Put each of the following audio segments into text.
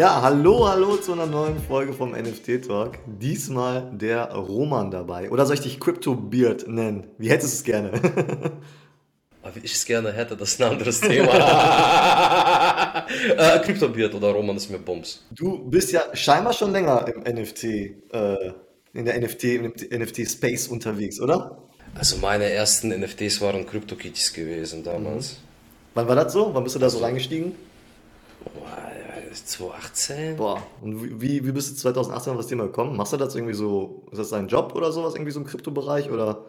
Ja, hallo, hallo zu einer neuen Folge vom NFT Talk. Diesmal der Roman dabei. Oder soll ich dich Crypto Beard nennen? Wie hättest du es gerne? Wie ich es gerne hätte, das ist ein anderes Thema. äh, Crypto Beard oder Roman ist mir Bums. Du bist ja scheinbar schon länger im NFT, äh, in der NFT, im NFT-Space unterwegs, oder? Also meine ersten NFTs waren CryptoKitties gewesen damals. Mhm. Wann war das so? Wann bist du da so reingestiegen? Boah, 2018. Boah, und wie, wie bist du 2018 auf das Thema gekommen? Machst du das irgendwie so, ist das dein Job oder sowas, irgendwie so im Kryptobereich oder?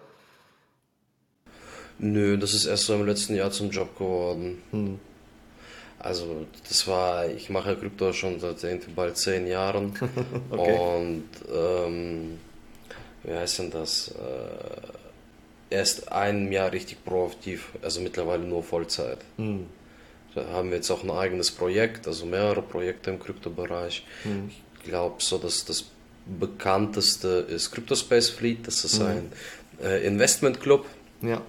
Nö, das ist erst so im letzten Jahr zum Job geworden. Hm. Also das war, ich mache Krypto schon seit irgendwie bald zehn Jahren okay. und ähm, wie heißt denn das? Äh, erst ein Jahr richtig proaktiv, also mittlerweile nur Vollzeit. Hm. Da haben wir jetzt auch ein eigenes Projekt, also mehrere Projekte im Kryptobereich. Hm. Ich glaube, so dass das bekannteste ist CryptoSpace Fleet, das ist hm. ein äh, Investmentclub. Ja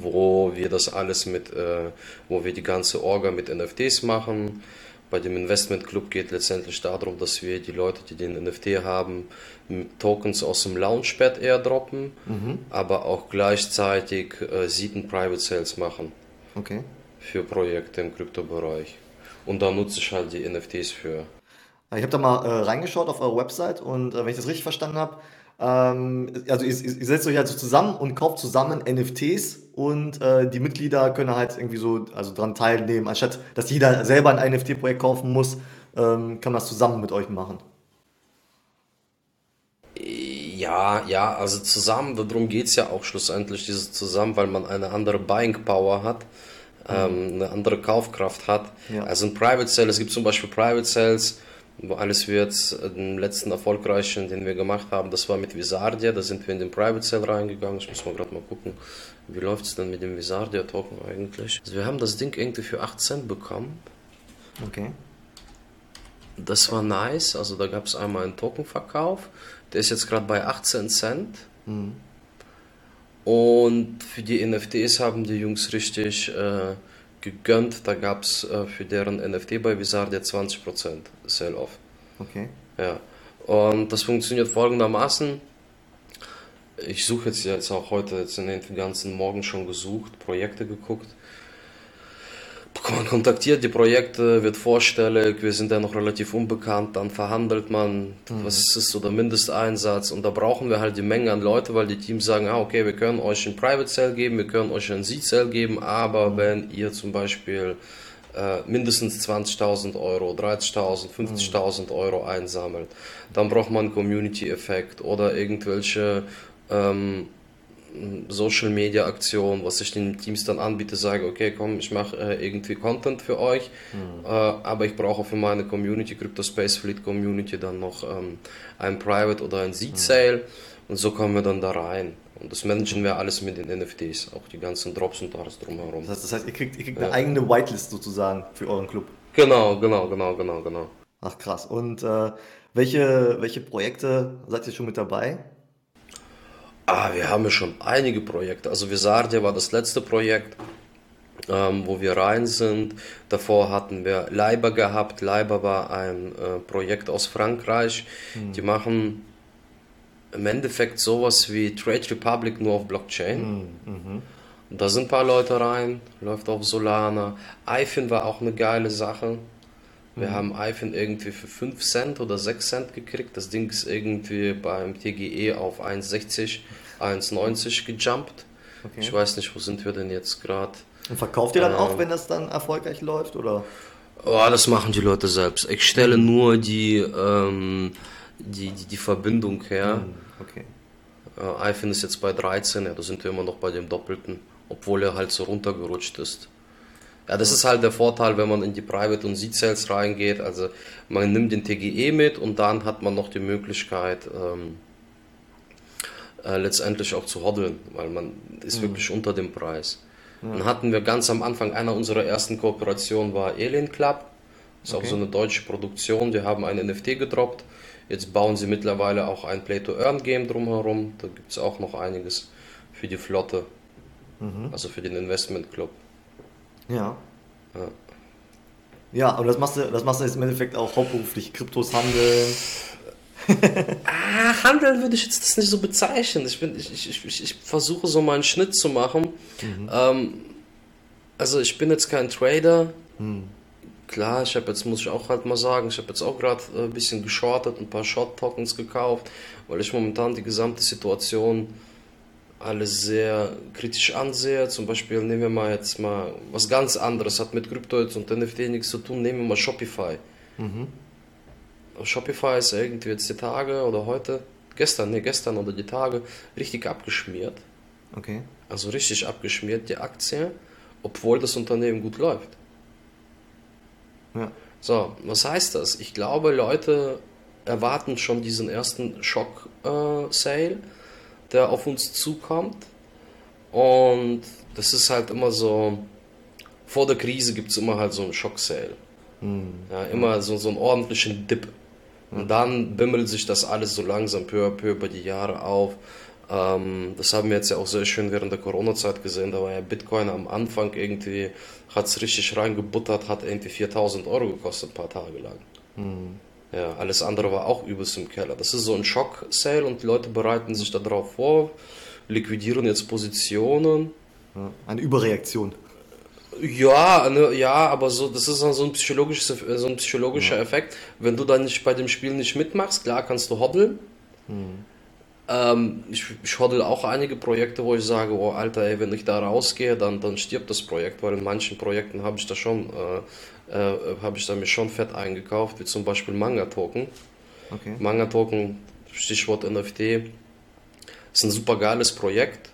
wo wir das alles mit, äh, wo wir die ganze Orga mit NFTs machen. Bei dem Investment Club geht letztendlich darum, dass wir die Leute, die den NFT haben, Tokens aus dem Launchpad airdroppen, mhm. aber auch gleichzeitig äh, Seed Private Sales machen. Okay. Für Projekte im Kryptobereich. Und da nutze ich halt die NFTs für. Ich habe da mal äh, reingeschaut auf eure Website und äh, wenn ich das richtig verstanden habe, ähm, also ihr, ihr, setzt euch also zusammen und kauft zusammen NFTs und äh, die Mitglieder können halt irgendwie so also dran teilnehmen. Anstatt dass jeder selber ein NFT-Projekt kaufen muss, ähm, kann man das zusammen mit euch machen. Ja, ja, also zusammen, darum geht es ja auch schlussendlich, dieses zusammen, weil man eine andere Buying Power hat, ähm, eine andere Kaufkraft hat. Ja. Also ein Private Sale, es gibt zum Beispiel Private Sales, wo alles wird, den letzten erfolgreichen, den wir gemacht haben, das war mit Visardia, da sind wir in den Private Sale reingegangen. Ich muss mal gerade mal gucken, wie läuft es denn mit dem Visardia Token eigentlich. Also wir haben das Ding irgendwie für 8 Cent bekommen. Okay. Das war nice, also da gab es einmal einen Tokenverkauf, der ist jetzt gerade bei 18 Cent. Mhm. Und für die NFTs haben die Jungs richtig äh, gegönnt. Da gab es äh, für deren NFT bei Visardia 20% Sell-Off. Okay. Ja. Und das funktioniert folgendermaßen. Ich suche jetzt, jetzt auch heute, jetzt in den ganzen Morgen schon gesucht, Projekte geguckt man kontaktiert die Projekte, wird vorstellig, wir sind ja noch relativ unbekannt, dann verhandelt man, mhm. was ist so der Mindesteinsatz und da brauchen wir halt die Menge an Leute, weil die Teams sagen, ah, okay, wir können euch ein Private Cell geben, wir können euch ein Seed Cell geben, aber mhm. wenn ihr zum Beispiel äh, mindestens 20.000 Euro, 30.000, 50.000 Euro einsammelt, dann braucht man einen Community-Effekt oder irgendwelche ähm, Social Media Aktion, was ich den Teams dann anbiete, sage, okay, komm, ich mache äh, irgendwie Content für euch, mhm. äh, aber ich brauche für meine Community, Crypto Space Fleet Community, dann noch ähm, ein Private oder ein Seed Sale mhm. und so kommen wir dann da rein. Und das managen wir alles mit den NFTs, auch die ganzen Drops und alles drumherum. Das heißt, das heißt ihr kriegt, ihr kriegt eine eigene Whitelist sozusagen für euren Club. Genau, genau, genau, genau, genau. Ach krass. Und äh, welche, welche Projekte seid ihr schon mit dabei? Ah, wir haben ja schon einige Projekte. Also Visardia war das letzte Projekt, ähm, wo wir rein sind. Davor hatten wir Leiber gehabt. Leiber war ein äh, Projekt aus Frankreich. Mhm. Die machen im Endeffekt sowas wie Trade Republic nur auf Blockchain. Mhm. Mhm. Da sind ein paar Leute rein, läuft auf Solana. iFin war auch eine geile Sache. Wir mhm. haben iPhone irgendwie für 5 Cent oder 6 Cent gekriegt. Das Ding ist irgendwie beim TGE auf 1,60, 1,90 gejumpt. Okay. Ich weiß nicht, wo sind wir denn jetzt gerade. Und verkauft ihr dann ähm, auch, wenn das dann erfolgreich läuft? Oder? Oh, das machen die Leute selbst. Ich stelle mhm. nur die, ähm, die, die, die, Verbindung her. Mhm. Okay. Äh, iPhone ist jetzt bei 13, ja, da sind wir immer noch bei dem Doppelten, obwohl er halt so runtergerutscht ist. Ja, das ist halt der Vorteil, wenn man in die Private- und Seed-Sales reingeht. Also man nimmt den TGE mit und dann hat man noch die Möglichkeit, ähm, äh, letztendlich auch zu hoddeln, weil man ist mhm. wirklich unter dem Preis. Mhm. Dann hatten wir ganz am Anfang, einer unserer ersten Kooperationen war Alien Club. Das ist okay. auch so eine deutsche Produktion, die haben ein NFT gedroppt. Jetzt bauen sie mittlerweile auch ein Play-to-Earn-Game drumherum. Da gibt es auch noch einiges für die Flotte, mhm. also für den Investment Club. Ja. ja. Ja, und das machst du, das machst du jetzt im Endeffekt auch hauptberuflich, Kryptos handeln. ah, handeln würde ich jetzt das nicht so bezeichnen. Ich, bin, ich, ich, ich, ich versuche so mal einen Schnitt zu machen. Mhm. Ähm, also ich bin jetzt kein Trader. Mhm. Klar, ich habe jetzt, muss ich auch halt mal sagen, ich habe jetzt auch gerade äh, ein bisschen geschortet, ein paar Short-Tokens gekauft, weil ich momentan die gesamte Situation alles sehr kritisch ansehe. Zum Beispiel nehmen wir mal jetzt mal was ganz anderes, hat mit Krypto und NFT nichts zu tun, nehmen wir mal Shopify. Mhm. Shopify ist irgendwie jetzt die Tage oder heute, gestern, ne, gestern oder die Tage, richtig abgeschmiert. Okay. Also richtig abgeschmiert, die Aktie, obwohl das Unternehmen gut läuft. Ja. So, was heißt das? Ich glaube, Leute erwarten schon diesen ersten Schock-Sale, äh, der auf uns zukommt. Und das ist halt immer so, vor der Krise gibt es immer halt so einen Schock-Sale. Mhm. Ja, immer so, so einen ordentlichen Dip. Und dann bimmelt sich das alles so langsam peu à peu über die Jahre auf. Ähm, das haben wir jetzt ja auch sehr schön während der Corona-Zeit gesehen. Da war ja Bitcoin am Anfang irgendwie, hat es richtig reingebuttert, hat irgendwie 4000 Euro gekostet, ein paar Tage lang. Mhm. Ja, alles andere war auch übelst im Keller. Das ist so ein Schock-Sale und die Leute bereiten sich darauf vor, liquidieren jetzt Positionen. Eine Überreaktion. Ja, ne, ja, aber so, das ist so ein, psychologisches, so ein psychologischer ja. Effekt. Wenn du dann nicht bei dem Spiel nicht mitmachst, klar kannst du hoddeln. Mhm. Ähm, ich, ich hoddel auch einige Projekte, wo ich sage, oh Alter, ey, wenn ich da rausgehe, dann, dann stirbt das Projekt, weil in manchen Projekten habe ich da schon, äh, äh, habe ich da mir schon fett eingekauft, wie zum Beispiel Manga-Token. Okay. Manga-Token, Stichwort NFT, ist ein super geiles Projekt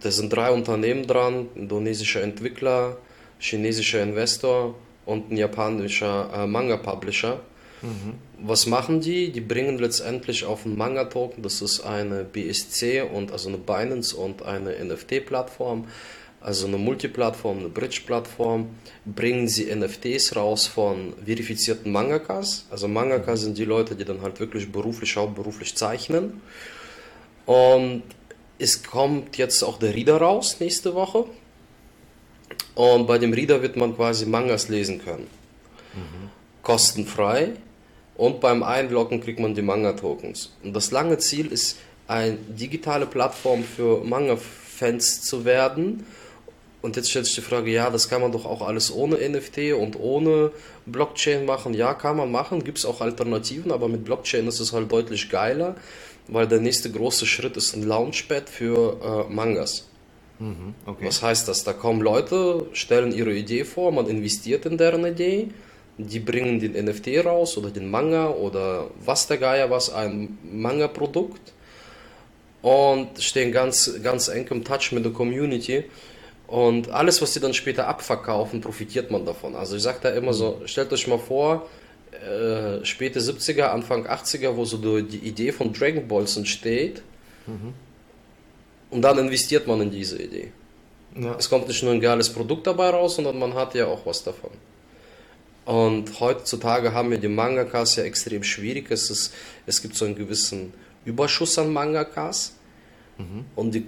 da sind drei Unternehmen dran, indonesischer Entwickler, chinesischer Investor und ein japanischer äh, Manga-Publisher. Mhm. Was machen die? Die bringen letztendlich auf einen Manga-Token, das ist eine BSC und also eine Binance und eine NFT-Plattform, also eine Multiplattform, eine Bridge-Plattform, bringen sie NFTs raus von verifizierten Mangakas. Also Mangakas sind die Leute, die dann halt wirklich beruflich, hauptberuflich zeichnen. Und es kommt jetzt auch der Reader raus nächste Woche. Und bei dem Reader wird man quasi Mangas lesen können. Mhm. Kostenfrei. Und beim Einloggen kriegt man die Manga-Tokens. Und das lange Ziel ist, eine digitale Plattform für Manga-Fans zu werden. Und jetzt stellt sich die Frage, ja, das kann man doch auch alles ohne NFT und ohne Blockchain machen. Ja, kann man machen, gibt es auch Alternativen, aber mit Blockchain ist es halt deutlich geiler weil der nächste große Schritt ist ein Launchpad für äh, Mangas. Mhm, okay. Was heißt das? Da kommen Leute, stellen ihre Idee vor, man investiert in deren Idee, die bringen den NFT raus oder den Manga oder was der Geier was, ein Manga-Produkt und stehen ganz, ganz eng im Touch mit der Community. Und alles, was sie dann später abverkaufen, profitiert man davon. Also ich sage da immer so, stellt euch mal vor, äh, späte 70er, Anfang 80er, wo so die Idee von Dragon Balls entsteht. Mhm. Und dann investiert man in diese Idee. Ja. Es kommt nicht nur ein geiles Produkt dabei raus, sondern man hat ja auch was davon. Und heutzutage haben wir die Mangakas ja extrem schwierig. Es, ist, es gibt so einen gewissen Überschuss an Mangakas. Mhm. Und die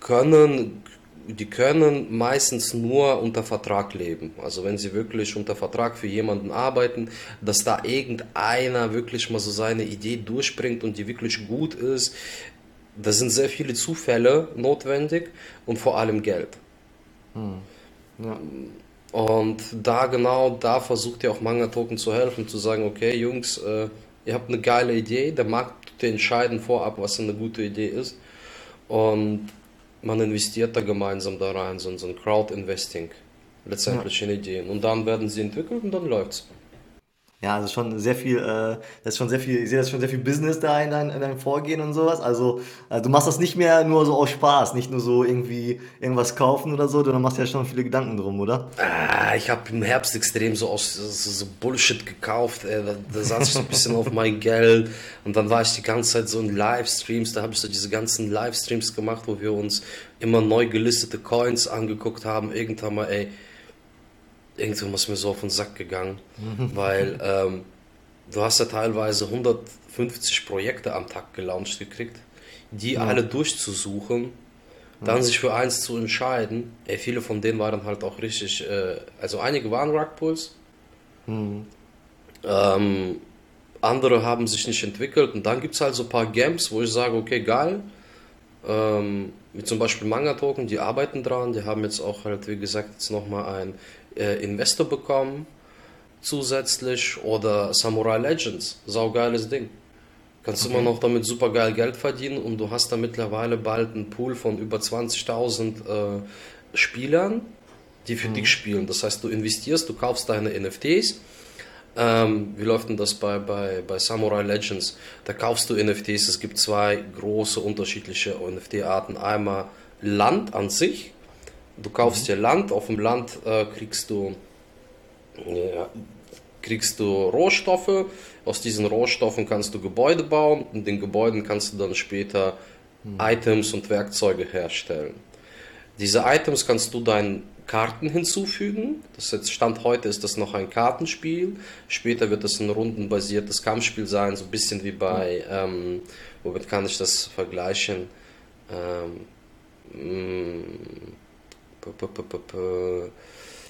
können die können meistens nur unter Vertrag leben. Also wenn sie wirklich unter Vertrag für jemanden arbeiten, dass da irgendeiner wirklich mal so seine Idee durchbringt und die wirklich gut ist, da sind sehr viele Zufälle notwendig und vor allem Geld. Hm. Ja. Und da genau, da versucht ja auch Manga Token zu helfen, zu sagen, okay Jungs, äh, ihr habt eine geile Idee, der Markt entscheiden vorab, was eine gute Idee ist. Und man investiert da gemeinsam da rein, so, so ein Crowd-Investing letztendlich ja. in Ideen. Und dann werden sie entwickelt und dann läuft's. Ja, also schon sehr viel, äh, das ist schon sehr viel, ich sehe das schon sehr viel Business da in, dein, in deinem Vorgehen und sowas. Also äh, du machst das nicht mehr nur so aus Spaß, nicht nur so irgendwie irgendwas kaufen oder so, du machst ja schon viele Gedanken drum, oder? Ah, ich habe im Herbst extrem so aus so, Bullshit gekauft. Ey. Da, da saß ich so ein bisschen auf mein Geld und dann war ich die ganze Zeit so in Livestreams. Da habe ich so diese ganzen Livestreams gemacht, wo wir uns immer neu gelistete Coins angeguckt haben. Irgendwann mal, ey irgendwann ist mir so auf den Sack gegangen, weil ähm, du hast ja teilweise 150 Projekte am Tag gelauncht gekriegt, die ja. alle durchzusuchen, dann ja. sich für eins zu entscheiden. Ey, viele von denen waren halt auch richtig, äh, also einige waren Rugpulls, Mhm. Ähm, andere haben sich nicht entwickelt und dann gibt es halt so ein paar Games, wo ich sage, okay, geil. Ähm, wie zum Beispiel Manga Token, die arbeiten dran, die haben jetzt auch halt, wie gesagt, jetzt nochmal einen äh, Investor bekommen zusätzlich oder Samurai Legends, saugeiles Ding. Kannst okay. immer noch damit super geil Geld verdienen und du hast da mittlerweile bald einen Pool von über 20.000 äh, Spielern, die für mhm. dich spielen. Das heißt, du investierst, du kaufst deine NFTs. Ähm, wie läuft denn das bei, bei, bei Samurai Legends? Da kaufst du NFTs. Es gibt zwei große unterschiedliche NFT-Arten. Einmal Land an sich. Du kaufst mhm. dir Land. Auf dem Land äh, kriegst du ja, kriegst du Rohstoffe. Aus diesen Rohstoffen kannst du Gebäude bauen. In den Gebäuden kannst du dann später mhm. Items und Werkzeuge herstellen. Diese Items kannst du deinen Karten hinzufügen. Das jetzt Stand heute ist das noch ein Kartenspiel. Später wird das ein rundenbasiertes Kampfspiel sein, so ein bisschen wie bei, ähm, womit kann ich das vergleichen? Ähm,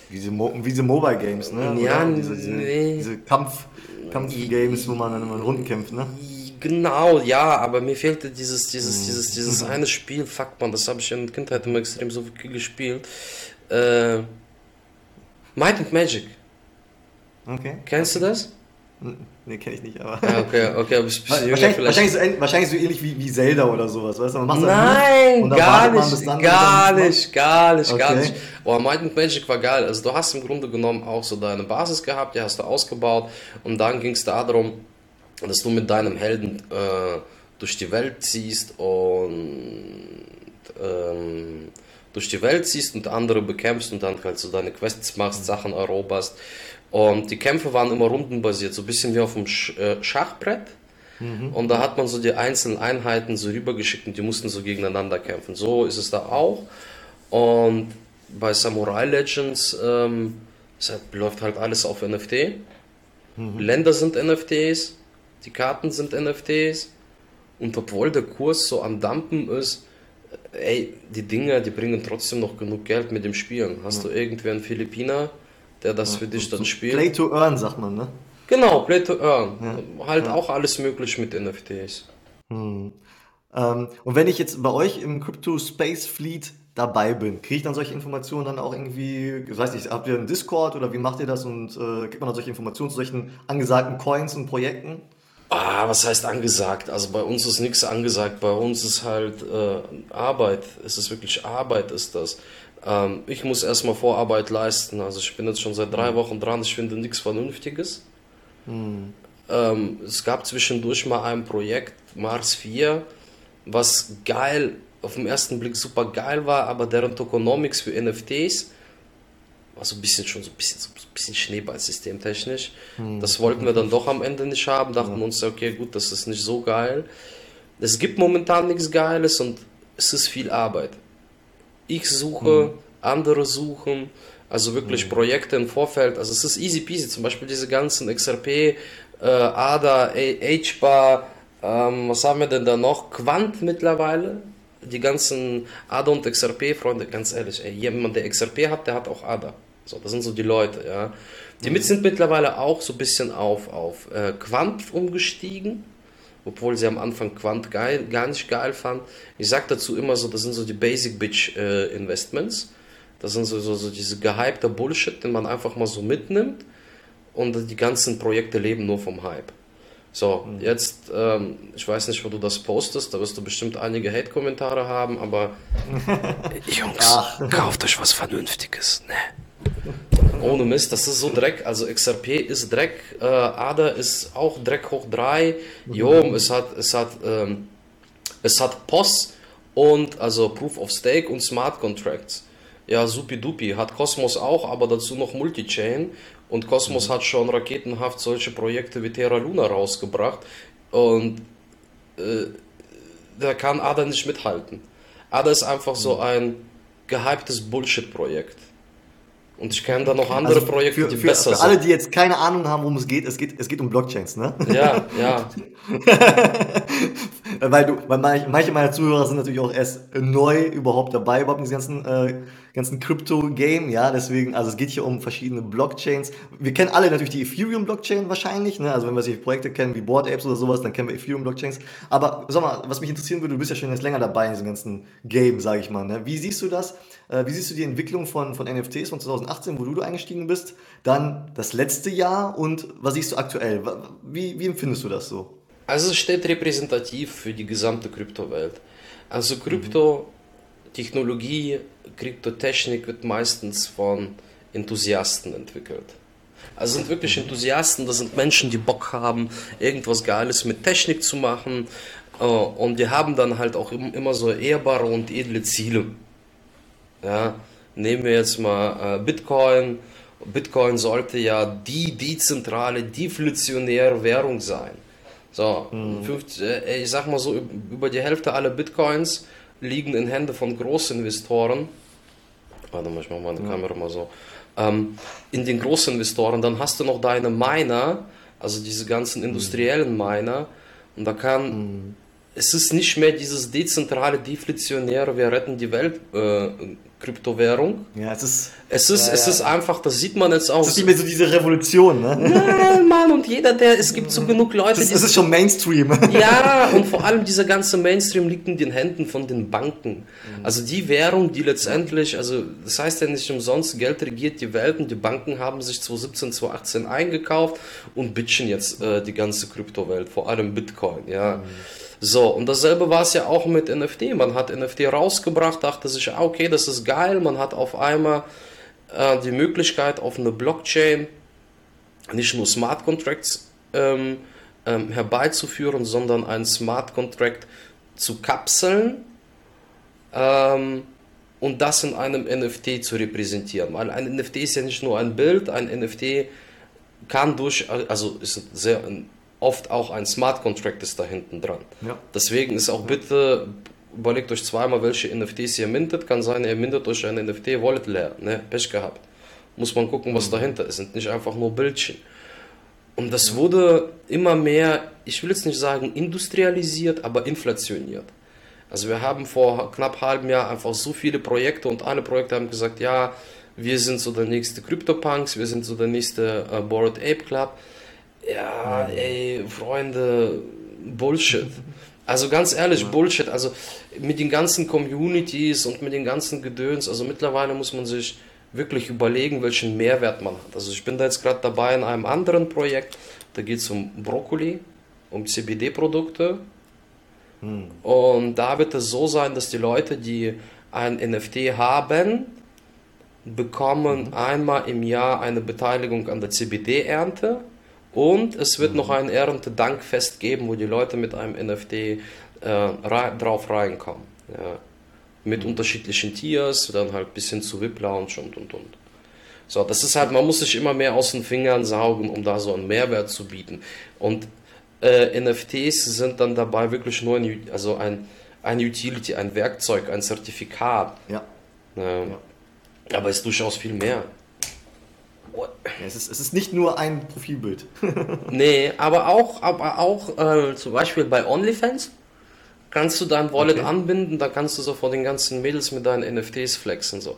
wie diese, Mo wie diese Mobile Games, ne? Ja, diese, diese, nee. diese Kampf, Kampfgames, wo man dann immer in Runden kämpft, ne? Genau, ja, aber mir fehlte dieses, dieses, mhm. dieses, dieses eine Spiel, fuck man, das habe ich in der Kindheit immer extrem so viel gespielt. Äh, Might and Magic. Okay. Kennst okay. du das? Nee, kenne ich nicht, aber. Ja, okay, okay, aber bist, wahrscheinlich, wahrscheinlich, so, wahrscheinlich so ähnlich wie, wie Zelda oder sowas, weißt du? Man macht Nein, gar nicht, gar nicht, gar nicht, gar nicht. Boah, Might and Magic war geil. Also, du hast im Grunde genommen auch so deine Basis gehabt, die hast du ausgebaut und dann ging es darum, dass du mit deinem Helden äh, durch die Welt ziehst und ähm, durch die Welt ziehst und andere bekämpfst und dann halt so deine Quests machst, Sachen eroberst. Und die Kämpfe waren immer rundenbasiert, so ein bisschen wie auf dem äh, Schachbrett. Mhm. Und da hat man so die einzelnen Einheiten so rübergeschickt und die mussten so gegeneinander kämpfen. So ist es da auch. Und bei Samurai Legends ähm, läuft halt alles auf NFT. Mhm. Länder sind NFTs, die Karten sind NFTs. Und obwohl der Kurs so am Dampen ist, ey, die Dinger, die bringen trotzdem noch genug Geld mit dem Spielen. Hast ja. du irgendwer einen Philippiner, der das ja, für dich dann so spielt? Play to earn, sagt man, ne? Genau, Play to earn. Ja. Halt auch alles möglich mit NFTs. Hm. Ähm, und wenn ich jetzt bei euch im Crypto Space Fleet dabei bin, kriege ich dann solche Informationen dann auch irgendwie, weiß nicht, habt ihr einen Discord oder wie macht ihr das und äh, kriegt man dann solche Informationen zu solchen angesagten Coins und Projekten? Ah, was heißt angesagt? Also bei uns ist nichts angesagt. Bei uns ist halt äh, Arbeit. Es ist wirklich Arbeit, ist das. Ähm, ich muss erstmal Vorarbeit leisten. Also ich bin jetzt schon seit drei hm. Wochen dran. Ich finde nichts Vernünftiges. Hm. Ähm, es gab zwischendurch mal ein Projekt, Mars 4, was geil, auf den ersten Blick super geil war, aber deren Tokenomics für NFTs war ein bisschen schon so ein bisschen, so ein bisschen Schneeballsystem technisch. Hm. Das wollten wir dann doch am Ende nicht haben, dachten ja. uns, okay, gut, das ist nicht so geil. Es gibt momentan nichts Geiles und es ist viel Arbeit. Ich suche, hm. andere suchen, also wirklich hm. Projekte im Vorfeld. Also es ist easy peasy, zum Beispiel diese ganzen XRP, äh, ADA, HBAR, ähm, was haben wir denn da noch? Quant mittlerweile. Die ganzen ADA und XRP-Freunde, ganz ehrlich, ey, jemand, der XRP hat, der hat auch ADA. So, das sind so die Leute, ja. Die mit sind mittlerweile auch so ein bisschen auf, auf äh, Quant umgestiegen, obwohl sie am Anfang Quant geil, gar nicht geil fanden. Ich sag dazu immer so, das sind so die Basic Bitch äh, Investments. Das sind so, so, so diese gehypte Bullshit, den man einfach mal so mitnimmt und die ganzen Projekte leben nur vom Hype. So, mhm. jetzt, ähm, ich weiß nicht, wo du das postest, da wirst du bestimmt einige Hate-Kommentare haben, aber Jungs, Ach. kauft euch was Vernünftiges, ne? Ohne Mist, das ist so Dreck. Also XRP ist Dreck, äh, ADA ist auch Dreck hoch 3. Mhm. Jo, es hat, es hat, ähm, es hat POS und also Proof of Stake und Smart Contracts. Ja, supi-dupi. Hat Cosmos auch, aber dazu noch Multichain. Und Cosmos mhm. hat schon raketenhaft solche Projekte wie Terra Luna rausgebracht. Und äh, da kann ADA nicht mithalten. ADA ist einfach mhm. so ein gehyptes Bullshit-Projekt. Und ich kenne da noch andere also Projekte, für, die für, besser sind. Für alle, die jetzt keine Ahnung haben, worum es geht, es geht, es geht um Blockchains, ne? Ja, ja. weil du, weil manche, meiner Zuhörer sind natürlich auch erst neu überhaupt dabei, überhaupt in diesen ganzen äh, ganzen Crypto-Game, ja, deswegen, also es geht hier um verschiedene Blockchains. Wir kennen alle natürlich die Ethereum-Blockchain wahrscheinlich, ne? also wenn wir solche Projekte kennen wie Board Apes oder sowas, dann kennen wir Ethereum-Blockchains. Aber sag mal, was mich interessieren würde, du bist ja schon jetzt länger dabei in diesem ganzen Game, sage ich mal. Ne? Wie siehst du das? Äh, wie siehst du die Entwicklung von, von NFTs von 2018, wo du eingestiegen bist, dann das letzte Jahr und was siehst du aktuell? Wie, wie empfindest du das so? Also es steht repräsentativ für die gesamte Kryptowelt. Also Kryptotechnologie, Kryptotechnik wird meistens von Enthusiasten entwickelt. Also sind wirklich Enthusiasten, das sind Menschen, die Bock haben, irgendwas Geiles mit Technik zu machen. Äh, und die haben dann halt auch immer so ehrbare und edle Ziele. Ja, nehmen wir jetzt mal äh, Bitcoin. Bitcoin sollte ja die dezentrale, deflationäre Währung sein. So, mhm. 50, äh, ich sag mal so, über die Hälfte aller Bitcoins liegen in Händen von Großinvestoren. Warte mal, ich mach meine ja. Kamera mal so. Ähm, in den Großinvestoren, dann hast du noch deine Miner, also diese ganzen mhm. industriellen Miner, und da kann, mhm. Es ist nicht mehr dieses dezentrale, deflationäre, wir retten die Welt äh, Kryptowährung. Ja, es ist. Es ist, ja, es ist einfach, das sieht man jetzt auch. Es ist nicht mehr so diese Revolution, ne? Nein, Mann, und jeder, der, es gibt so genug Leute. Das, das ist schon Mainstream. Ja, und vor allem dieser ganze Mainstream liegt in den Händen von den Banken. Mhm. Also die Währung, die letztendlich, also das heißt ja nicht umsonst, Geld regiert die Welt und die Banken haben sich 2017, 2018 eingekauft und bitchen jetzt äh, die ganze Kryptowelt, vor allem Bitcoin, ja. Mhm. So, und dasselbe war es ja auch mit NFT. Man hat NFT rausgebracht, dachte sich, ah, okay, das ist geil. Man hat auf einmal äh, die Möglichkeit, auf eine Blockchain nicht nur Smart Contracts ähm, ähm, herbeizuführen, sondern einen Smart Contract zu kapseln ähm, und das in einem NFT zu repräsentieren. Weil ein NFT ist ja nicht nur ein Bild, ein NFT kann durch, also ist sehr ein oft auch ein Smart Contract ist da hinten dran. Ja. Deswegen ist auch bitte, überlegt euch zweimal, welche NFTs ihr mintet. Kann sein, ihr mintet euch ein NFT, Wallet leer. Ne? Pech gehabt. Muss man gucken, was mhm. dahinter ist. Sind nicht einfach nur Bildchen. Und das wurde immer mehr, ich will jetzt nicht sagen industrialisiert, aber inflationiert. Also wir haben vor knapp halbem Jahr einfach so viele Projekte und alle Projekte haben gesagt, ja, wir sind so der nächste CryptoPunks, wir sind so der nächste äh, Bored Ape Club. Ja, ey, Freunde, Bullshit. Also ganz ehrlich, Bullshit. Also mit den ganzen Communities und mit den ganzen Gedöns, also mittlerweile muss man sich wirklich überlegen, welchen Mehrwert man hat. Also ich bin da jetzt gerade dabei in einem anderen Projekt, da geht es um Brokkoli, um CBD-Produkte. Hm. Und da wird es so sein, dass die Leute, die ein NFT haben, bekommen mhm. einmal im Jahr eine Beteiligung an der CBD-Ernte und es wird mhm. noch ein Erntedankfest geben, wo die Leute mit einem NFT äh, drauf reinkommen. Ja. Mit mhm. unterschiedlichen Tiers, dann halt bis hin zu VIP-Lounge und und und. So, das ist halt, man muss sich immer mehr aus den Fingern saugen, um da so einen Mehrwert zu bieten. Und äh, NFTs sind dann dabei wirklich nur ein, also ein, ein Utility, ein Werkzeug, ein Zertifikat. Ja. ja. Aber es ist durchaus viel mehr. Es ist, es ist nicht nur ein Profilbild. nee, aber auch, aber auch äh, zum Beispiel bei OnlyFans kannst du dein Wallet okay. anbinden, da kannst du so vor den ganzen Mädels mit deinen NFTs flexen. So.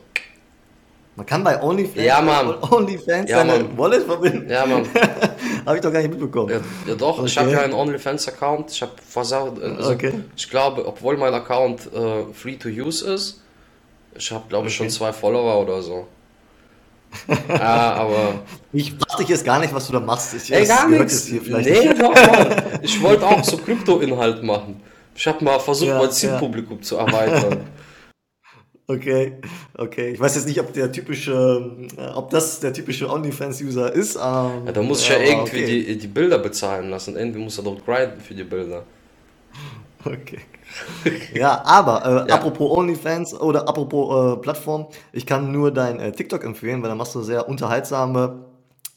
Man kann bei OnlyFans, ja, Mann. OnlyFans ja, Mann. Wallet verbinden? Ja, Mann. habe ich doch gar nicht mitbekommen. Ja, ja doch, okay. ich habe ja einen OnlyFans-Account. Ich habe versagt, also okay. ich glaube, obwohl mein Account äh, free to use ist, ich habe glaube ich schon zwei Follower oder so ja, aber. Ich frage dich jetzt gar nicht, was du da machst. Ich, Ey, gar nichts. Nee, nicht. doch, Mann. Ich wollte auch so Krypto-Inhalt machen. Ich habe mal versucht, ja, mein Zielpublikum ja. zu erweitern. Okay, okay. Ich weiß jetzt nicht, ob der typische, äh, ob das der typische OnlyFans-User ist. Ähm, ja, da muss ich ja irgendwie okay. die, die Bilder bezahlen lassen. Irgendwie muss er doch grinden für die Bilder. Okay. ja, aber äh, ja. apropos OnlyFans oder apropos äh, Plattform, ich kann nur dein äh, TikTok empfehlen, weil da machst du sehr unterhaltsame,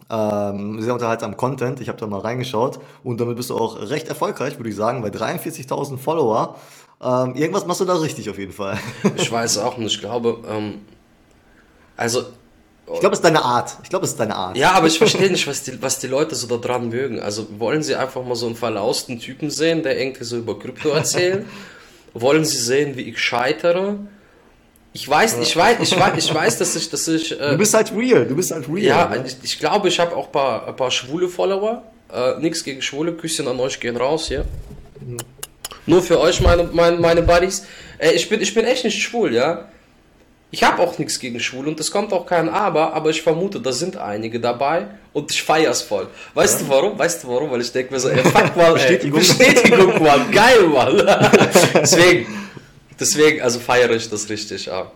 ähm, sehr unterhaltsamen Content. Ich habe da mal reingeschaut und damit bist du auch recht erfolgreich, würde ich sagen, bei 43.000 Follower. Ähm, irgendwas machst du da richtig auf jeden Fall. ich weiß auch nicht, ich glaube, ähm, also ich glaube, es ist deine Art. Ich glaube, es ist deine Art. Ja, aber ich verstehe nicht, was die, was die Leute so da dran mögen. Also wollen sie einfach mal so einen verlausten Typen sehen, der irgendwie so über Krypto erzählt? wollen sie sehen, wie ich scheitere? Ich weiß, ich weiß, ich weiß, ich weiß, dass ich, dass ich. Äh, du bist halt real, du bist halt real. Ja, ne? ich, ich, glaube, ich habe auch ein paar, ein paar schwule Follower. Äh, Nichts gegen Schwule, Küsschen an euch gehen raus, ja. Mhm. Nur für euch, meine, meine, meine Buddies. Äh, ich, bin, ich bin echt nicht schwul, ja. Ich habe auch nichts gegen Schwule und es kommt auch kein Aber, aber ich vermute, da sind einige dabei und ich feier's voll. Weißt ja. du warum? Weißt du warum? Weil ich denke mir so, ey, fuck mal, Bestätigung, Bestätigung Mann, geil, Mann. deswegen, deswegen, also feiere ich das richtig ab.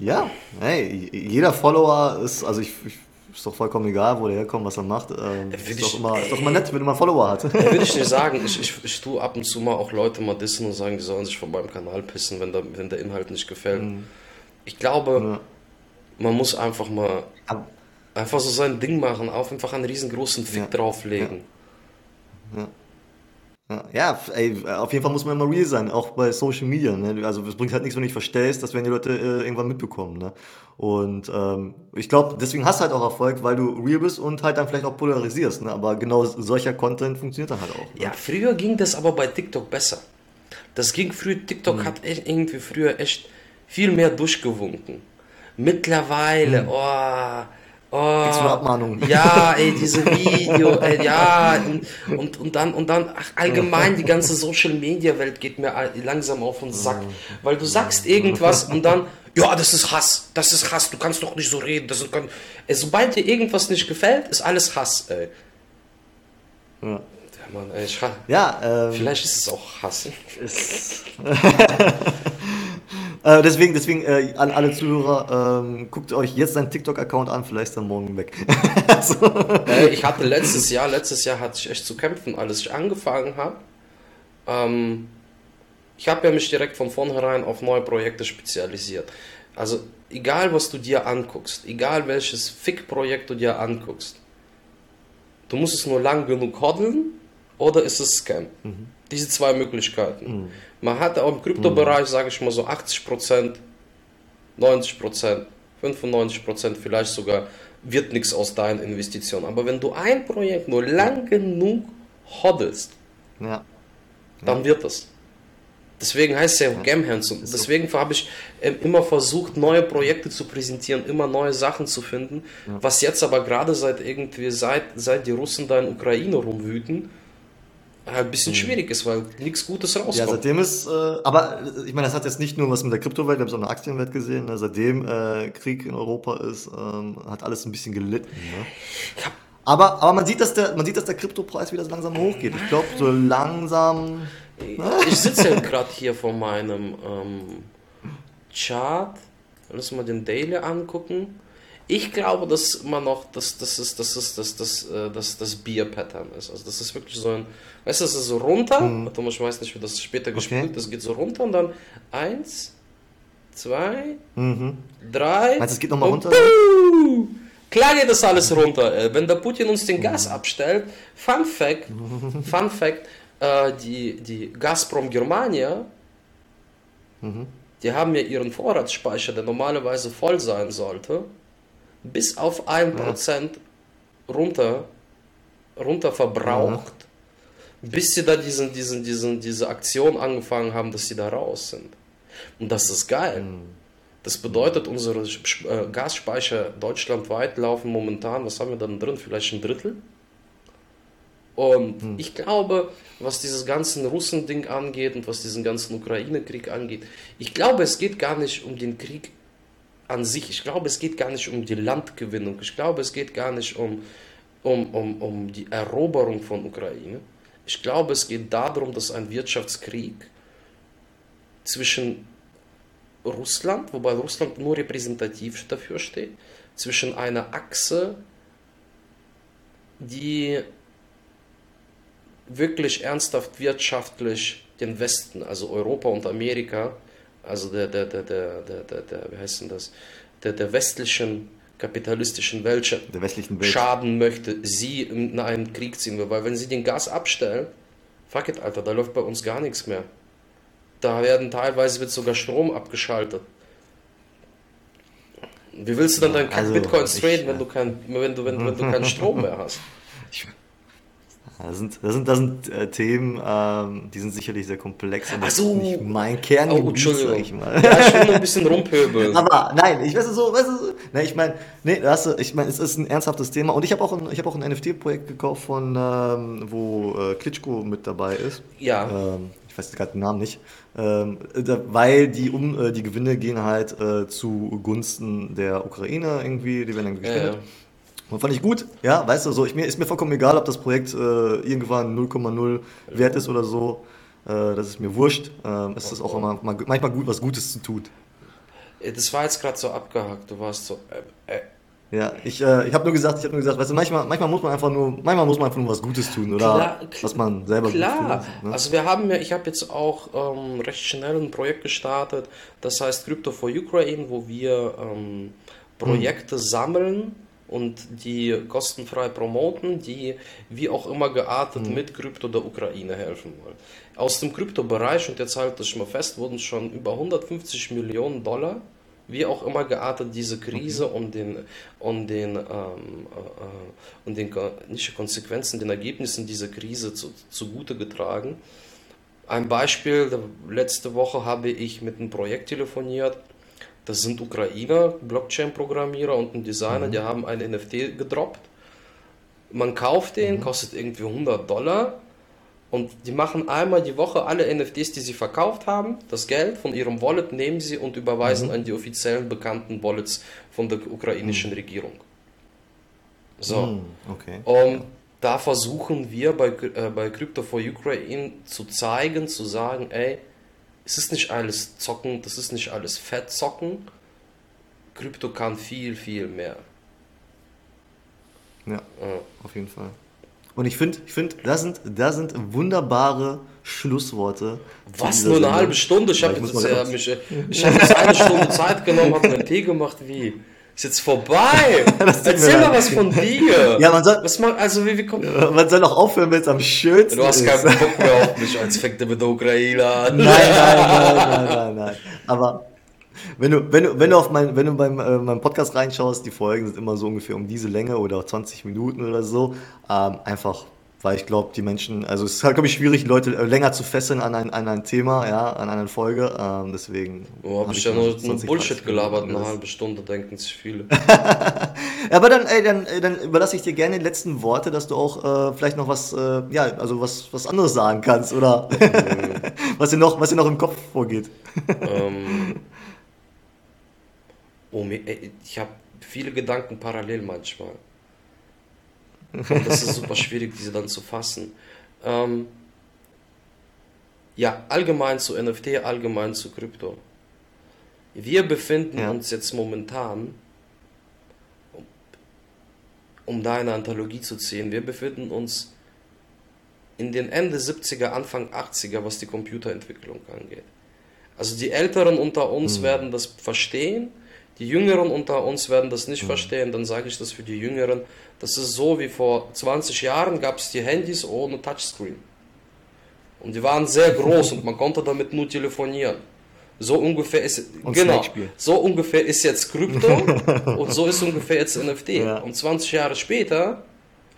Ja, hey, jeder Follower ist, also ich, ich ist doch vollkommen egal, wo der herkommt, was er macht. Ähm, ist, ich, doch immer, ist doch immer nett, wenn man Follower hat. Würde ich nicht sagen. Ich, ich, ich tue ab und zu mal auch Leute mal dissen und sagen, die sollen sich von meinem Kanal pissen, wenn der, wenn der Inhalt nicht gefällt. Mhm. Ich glaube, ja. man muss einfach mal Aber, einfach so sein Ding machen, auf einfach einen riesengroßen Fick ja. drauflegen. Ja. Ja. Ey, auf jeden Fall muss man immer real sein, auch bei Social Media. Ne? Also es bringt halt nichts, wenn du nicht verstellst, das werden die Leute äh, irgendwann mitbekommen. Ne? Und ähm, ich glaube, deswegen hast du halt auch Erfolg, weil du real bist und halt dann vielleicht auch polarisierst. Ne? Aber genau solcher Content funktioniert dann halt auch. Ne? Ja, früher ging das aber bei TikTok besser. Das ging früher, TikTok mhm. hat echt irgendwie früher echt viel mehr durchgewunken. Mittlerweile, mhm. oh Oh, Kriegst du Abmahnung. Ja, ey, diese Video, ey, ja, und, und, und dann, und dann, ach, allgemein die ganze Social Media Welt geht mir langsam auf den Sack. Weil du sagst irgendwas und dann, ja, das ist Hass, das ist Hass, du kannst doch nicht so reden. Das ist, sobald dir irgendwas nicht gefällt, ist alles Hass, ey. Ja. Mann, ey, ich, ja ähm, vielleicht ist es auch Hass. Äh, deswegen, deswegen äh, an alle Zuhörer, ähm, guckt euch jetzt seinen TikTok-Account an, vielleicht ist er morgen weg. so. äh, ich hatte letztes Jahr, letztes Jahr hatte ich echt zu kämpfen, als ich angefangen habe. Ähm, ich habe ja mich direkt von vornherein auf neue Projekte spezialisiert. Also egal, was du dir anguckst, egal welches Fick-Projekt du dir anguckst, du musst es nur lang genug hodeln oder ist es Scam. Mhm. Diese zwei Möglichkeiten. Mhm. Man hat auch im Kryptobereich, sage ich mal so 80 Prozent, 90 Prozent, 95 Prozent vielleicht sogar, wird nichts aus deinen Investitionen. Aber wenn du ein Projekt nur lang genug hoddelst, ja. dann wird es. Deswegen heißt es ja auch Gamhands. Und deswegen habe ich ähm, immer versucht, neue Projekte zu präsentieren, immer neue Sachen zu finden. Was jetzt aber gerade seit irgendwie, seit, seit die Russen da in Ukraine rumwüten, ein bisschen mhm. schwierig ist, weil nichts Gutes rauskommt. Ja, seitdem ist, äh, aber äh, ich meine, das hat jetzt nicht nur was mit der Kryptowelt, wir haben es auch in der Aktienwelt gesehen, ne? seitdem äh, Krieg in Europa ist, ähm, hat alles ein bisschen gelitten. Ne? Aber, aber man sieht, dass der, man sieht, dass der Kryptopreis wieder so langsam hochgeht. Ich glaube, so langsam. Ne? Ich sitze ja gerade hier vor meinem ähm, Chart. Lass mal den Daily angucken. Ich glaube, dass man noch, dass das ist, das ist, das, das, das, das, das Bier-Pattern ist. Also das ist wirklich so ein, weißt du, das ist so runter. Mhm. Ich weiß nicht, wie das später okay. gespielt. Das geht so runter und dann eins, zwei, mhm. drei. Meinst du, es geht nochmal runter? Puh, klar geht das alles runter. Wenn der Putin uns den Gas mhm. abstellt, Fun Fact, Fun Fact, äh, die, die Gazprom Germania, mhm. die haben ja ihren Vorratsspeicher, der normalerweise voll sein sollte bis auf 1% ja. runter, runter verbraucht, ja. bis sie da diesen, diesen, diesen, diese Aktion angefangen haben, dass sie da raus sind. Und das ist geil. Mhm. Das bedeutet, unsere äh, Gasspeicher deutschlandweit laufen momentan, was haben wir dann drin? Vielleicht ein Drittel? Und hm. ich glaube, was dieses ganze Russen-Ding angeht und was diesen ganzen Ukraine-Krieg angeht, ich glaube, es geht gar nicht um den Krieg an sich, ich glaube, es geht gar nicht um die Landgewinnung, ich glaube, es geht gar nicht um, um, um, um die Eroberung von Ukraine. Ich glaube, es geht darum, dass ein Wirtschaftskrieg zwischen Russland, wobei Russland nur repräsentativ dafür steht, zwischen einer Achse, die wirklich ernsthaft wirtschaftlich den Westen, also Europa und Amerika, also der, der, der, der, der, der, wie heißt denn das, der, der westlichen kapitalistischen Welt, der Welt schaden möchte, sie in einen Krieg ziehen will. Weil wenn sie den Gas abstellen, fuck it, Alter, da läuft bei uns gar nichts mehr. Da werden teilweise wird sogar Strom abgeschaltet. Wie willst du dann deinen also, Bitcoins traden, wenn du kein, wenn du, wenn, wenn du keinen Strom mehr hast? Das sind, das sind, das sind äh, Themen, ähm, die sind sicherlich sehr komplex und das so. ist nicht mein Kerngebiet, oh, Entschuldigung. ich mal. Ja, nur ein bisschen rumpöbeln. Aber nein, ich weiß so, weißt du, ne, ich meine, nee, das, ich meine, es ist ein ernsthaftes Thema und ich habe auch ein, ich habe auch ein NFT-Projekt gekauft von, ähm, wo äh, Klitschko mit dabei ist. Ja. Ähm, ich weiß gerade den Namen nicht, ähm, da, weil die um äh, die Gewinne gehen halt äh, zugunsten der Ukraine irgendwie, die werden dann gespendet. Ja, ja. Und fand ich gut, ja, weißt du, so, ich, mir, ist mir vollkommen egal, ob das Projekt äh, irgendwann 0,0 wert ist oder so. Äh, das ist mir wurscht. Äh, es ist auch immer, manchmal gut, was Gutes zu tun. Äh, das war jetzt gerade so abgehakt, du warst so. Äh, äh. Ja, ich, äh, ich habe nur gesagt, ich habe nur gesagt, weißt du, manchmal, manchmal muss man einfach nur, manchmal muss man einfach nur was Gutes tun oder klar, was man selber klar. gut findet. Ne? Also wir haben ja, ich habe jetzt auch ähm, recht schnell ein Projekt gestartet, das heißt Crypto for Ukraine, wo wir ähm, Projekte hm. sammeln und die kostenfrei promoten, die wie auch immer geartet mhm. mit Krypto der Ukraine helfen wollen. Aus dem Kryptobereich, und jetzt halte ich mal fest, wurden schon über 150 Millionen Dollar, wie auch immer geartet, diese Krise okay. und den, und den, ähm, äh, und den nicht Konsequenzen, den Ergebnissen dieser Krise zu, zugute getragen. Ein Beispiel, letzte Woche habe ich mit einem Projekt telefoniert, das sind Ukrainer, Blockchain-Programmierer und ein Designer, mhm. die haben ein NFT gedroppt. Man kauft den, mhm. kostet irgendwie 100 Dollar und die machen einmal die Woche alle NFTs, die sie verkauft haben, das Geld von ihrem Wallet nehmen sie und überweisen mhm. an die offiziellen bekannten Wallets von der ukrainischen mhm. Regierung. So. Mhm, okay. Und da versuchen wir bei, äh, bei Crypto for Ukraine zu zeigen, zu sagen, ey, es ist nicht alles Zocken, das ist nicht alles Fett zocken. Krypto kann viel, viel mehr. Ja, ja. auf jeden Fall. Und ich finde, ich find, das, sind, das sind wunderbare Schlussworte. Was, nur eine halbe Stunde? Ich habe jetzt, ja, mich, ich hab jetzt eine Stunde Zeit genommen, habe einen Tee gemacht, wie? Ist jetzt vorbei. Erzähl mal was von dir. Ja, man soll. Was man, also wie, wie kommt, man soll auch aufhören, wenn es am schönsten ist. Du hast keinen Bock mehr auf mich, als fängt er mit der Ukraine an. Nein, nein, nein, nein, nein, nein. Aber wenn du, wenn du, wenn du auf mein, wenn du beim äh, meinem Podcast reinschaust, die Folgen sind immer so ungefähr um diese Länge oder auch 20 Minuten oder so. Ähm, einfach weil ich glaube, die Menschen, also es ist halt, glaube ich, schwierig, Leute äh, länger zu fesseln an ein, an ein Thema, ja, an eine Folge. Ähm, deswegen. Oh, habe hab ich ja nur, Bullshit gelabert, eine halbe Stunde, denken sich viele. Aber dann, ey, dann, dann überlasse ich dir gerne die letzten Worte, dass du auch äh, vielleicht noch was, äh, ja, also was, was anderes sagen kannst oder was, dir noch, was dir noch im Kopf vorgeht. ähm, oh, ich habe viele Gedanken parallel manchmal. Und das ist super schwierig, diese dann zu fassen. Ähm, ja, allgemein zu NFT, allgemein zu Krypto. Wir befinden ja. uns jetzt momentan, um, um da eine Anthologie zu ziehen, wir befinden uns in den Ende 70er, Anfang 80er, was die Computerentwicklung angeht. Also die Älteren unter uns mhm. werden das verstehen, die Jüngeren unter uns werden das nicht mhm. verstehen, dann sage ich das für die Jüngeren. Das ist so wie vor 20 Jahren gab es die Handys ohne Touchscreen. Und die waren sehr groß und man konnte damit nur telefonieren. So ungefähr ist und genau, so ungefähr ist jetzt Krypto und so ist ungefähr jetzt NFT. Ja. Und 20 Jahre später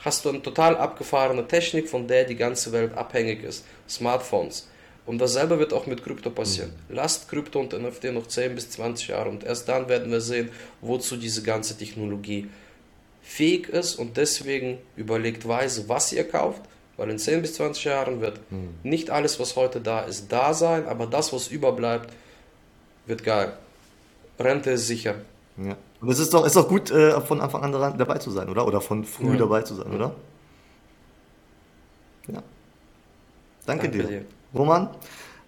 hast du eine total abgefahrene Technik, von der die ganze Welt abhängig ist. Smartphones. Und dasselbe wird auch mit Krypto passieren. Mhm. Lasst Krypto und NFT noch 10 bis 20 Jahre und erst dann werden wir sehen, wozu diese ganze Technologie fähig ist und deswegen überlegt weise, was ihr kauft, weil in 10 bis 20 Jahren wird mhm. nicht alles, was heute da ist, da sein, aber das, was überbleibt, wird geil. Rente ist sicher. Ja. Und es ist doch, ist doch gut, äh, von Anfang an dabei zu sein, oder? Oder von früh ja. dabei zu sein, oder? Ja. Danke, Danke dir. dir. Roman.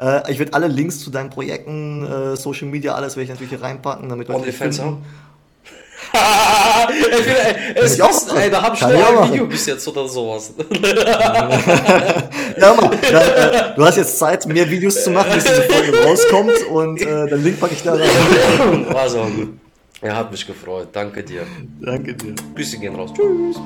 Äh, ich werde alle Links zu deinen Projekten, äh, Social Media, alles werde ich natürlich hier reinpacken, damit Leute Fans haben. es ist, ey, da habe ich schon ein Video bis jetzt oder sowas. ja, Mann, da, äh, du hast jetzt Zeit, mehr Videos zu machen, bis diese Folge rauskommt und äh, den Link packe ich da rein. War so gut. Er hat mich gefreut. Danke dir. Danke dir. Grüße gehen raus. Tschüss.